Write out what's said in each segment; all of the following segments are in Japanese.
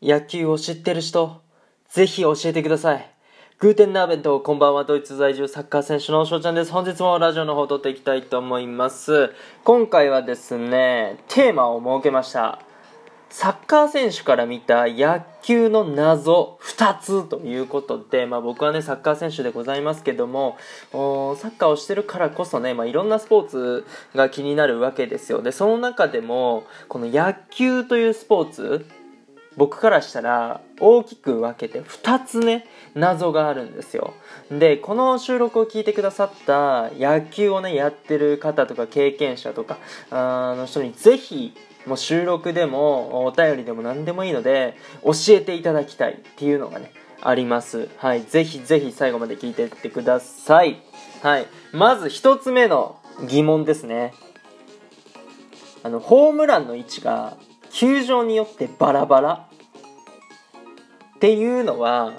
野球を知ってる人、ぜひ教えてください。グーテンナーベント、こんばんは、ドイツ在住サッカー選手の翔ちゃんです。本日もラジオの方を撮っていきたいと思います。今回はですね、テーマを設けました。サッカー選手から見た野球の謎2つということで、まあ、僕はねサッカー選手でございますけどもおサッカーをしてるからこそね、まあ、いろんなスポーツが気になるわけですよでその中でもこの野球というスポーツ僕からしたら大きく分けて2つね謎があるんですよ。でこの収録を聞いてくださった野球をねやってる方とか経験者とかあの人にぜひもう収録でもお便りでも何でもいいので教えていただきたいっていうのがねあります。はいぜひぜひ最後まで聞いてってください。はいまず1つ目の疑問ですね。あのホームランの位置が球場によってバラバラ。っていうのは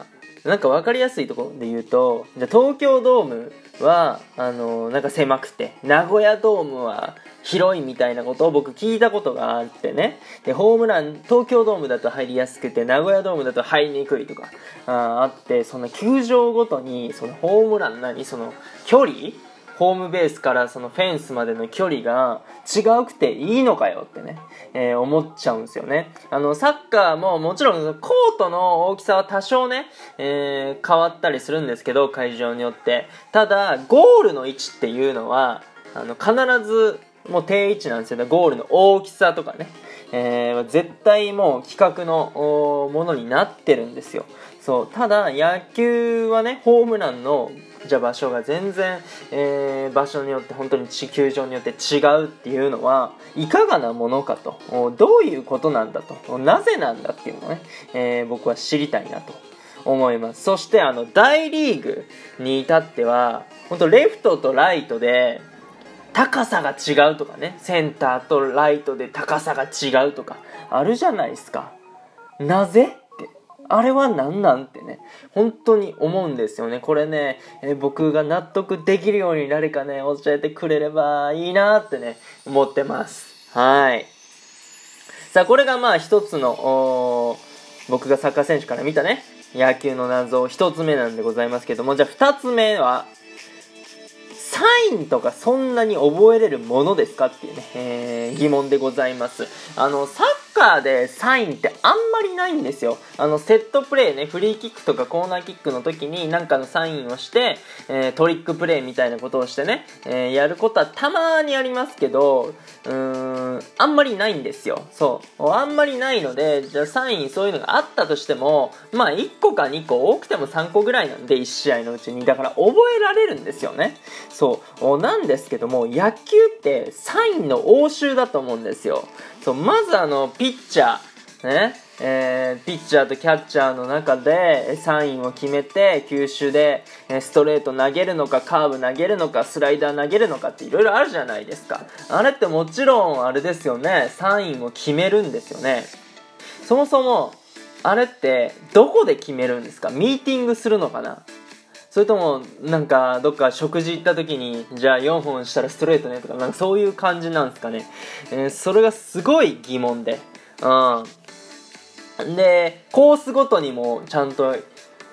なんか分かりやすいところで言うとじゃ東京ドームはあのなんか狭くて名古屋ドームは広いみたいなことを僕聞いたことがあってね。でホームラン東京ドームだと入りやすくて名古屋ドームだと入りにくいとかああってその球場ごとにそのホームラン何その距離ホームベースからそのフェンスまでの距離が違うくていいのかよってね、えー思っちゃうんですよね。あの、サッカーももちろんコートの大きさは多少ね、えー変わったりするんですけど、会場によって。ただ、ゴールの位置っていうのは、あの、必ずもう定位置なんですよね。ゴールの大きさとかね。えー絶対もう規格のものになってるんですよ。そうただ野球はねホームランのじゃあ場所が全然、えー場所によって本当に地球場によって違うっていうのはいかがなものかと。どういうことなんだと。なぜなんだっていうのをね、えー僕は知りたいなと。思います。そしてあの大リーグに至っては本当レフトとライトで高さが違うとかね。センターとライトで高さが違うとかあるじゃないですか。なぜあれは何なんってね本当に思うんですよね。これね、え僕が納得できるように誰かね教えてくれればいいなってね思ってます。はい。さあこれがまあ一つの僕がサッカー選手から見たね野球の謎一つ目なんでございますけどもじゃあ二つ目はサインとかそんなに覚えれるものですかっていうね、えー疑問でございます。あの、サッカーでサインってあんまりないんですよ。あの、セットプレーね、フリーキックとかコーナーキックの時になんかのサインをして、えートリックプレーみたいなことをしてね、えーやることはたまにありますけど、うーん、あんまりないんですよ。そう。あんまりないので、じゃあサインそういうのがあったとしても、まあ1個か2個、多くても3個ぐらいなんで、1試合のうちに。だから覚えられるんですよね。そう。なんですけども、野球ってサインの応酬だと思うんですよ。そう、まずあの、ピッチャー、ね、えーピッチャーとキャッチャーの中でサインを決めて球種でストレート投げるのかカーブ投げるのかスライダー投げるのかっていろいろあるじゃないですか。あれってもちろんあれですよね。サインを決めるんですよね。そもそもあれってどこで決めるんですか？ミーティングするのかな？それともなんかどっか食事行った時にじゃあ4本したらストレートねとかなんかそういう感じなんですかね、えーそれがすごい疑問で。うん。でコースごとにもちゃんと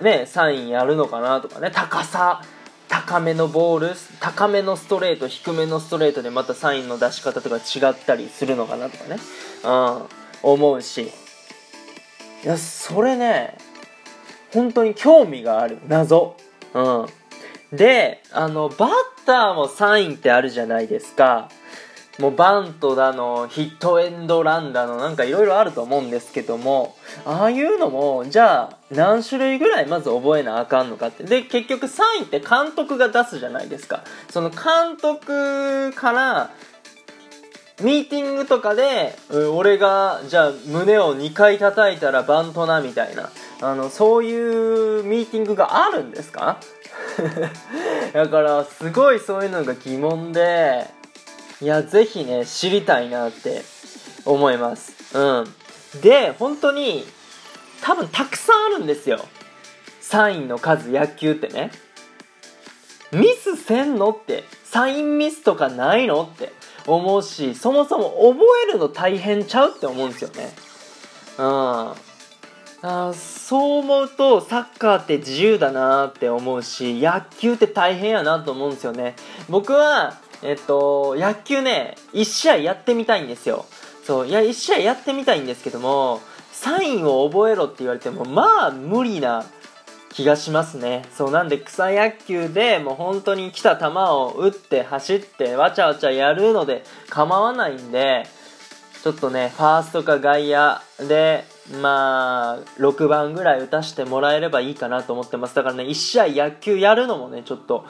ねサインやるのかなとかね。高さ高めのボール高めのストレート低めのストレートでまたサインの出し方とか違ったりするのかなとかね。うん。思うし。いやそれね本当に興味がある。謎。うん。であのバッターもサインってあるじゃないですか。もうバントだのヒットエンドランだのなんかいろいろあると思うんですけどもああいうのもじゃあ何種類ぐらいまず覚えなあかんのかって。で結局サインって監督が出すじゃないですか。その監督からミーティングとかで、俺が、じゃあ胸を2回叩いたらバントなみたいな、あの、そういうミーティングがあるんですか？だから、すごいそういうのが疑問で、いや、ぜひね、知りたいなって思います。うん。で、本当に、多分たくさんあるんですよ。サインの数、野球ってね。ミスせんのってサインミスとかないのって思うしそもそも覚えるの大変ちゃうって思うんですよねうんあそう思うとサッカーって自由だなって思うし野球って大変やなと思うんですよね僕はえっと野球ね1試合やってみたいんですよ。そういや1試合やってみたいんですけどもサインを覚えろって言われてもまあ無理な気がしますね。そうなんで草野球でもう本当に来た球を打って走ってわちゃわちゃやるので構わないんでちょっとねファーストか外野でまあ6番ぐらい打たしてもらえればいいかなと思ってます。だからね1試合野球やるのもねちょっと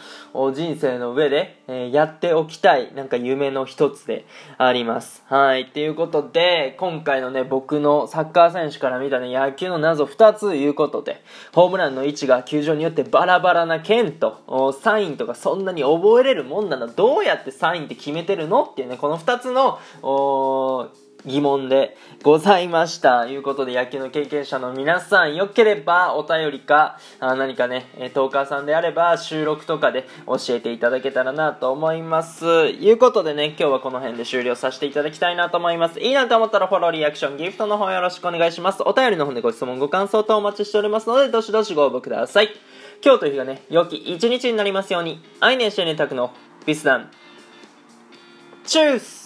人生の上で、えー、やっておきたいなんか夢の一つであります。はい。っていうことで今回のね僕のサッカー選手から見たね野球の謎2ついうことでホームランの位置が球場によってバラバラな剣とサインとかそんなに覚えれるもんなのどうやってサインって決めてるのっていうねこの2つの疑問でございました。ということで、野球の経験者の皆さん、よければお便りか、あ何かね、トーカーさんであれば収録とかで教えていただけたらなと思います。いうことでね、今日はこの辺で終了させていただきたいなと思います。いいなと思ったらフォロー、リアクション、ギフトの方よろしくお願いします。お便りの方でご質問、ご感想等お待ちしておりますので、どしどしご応募ください。今日という日がね、良き一日になりますように、愛年してねたくのビスダン。チュース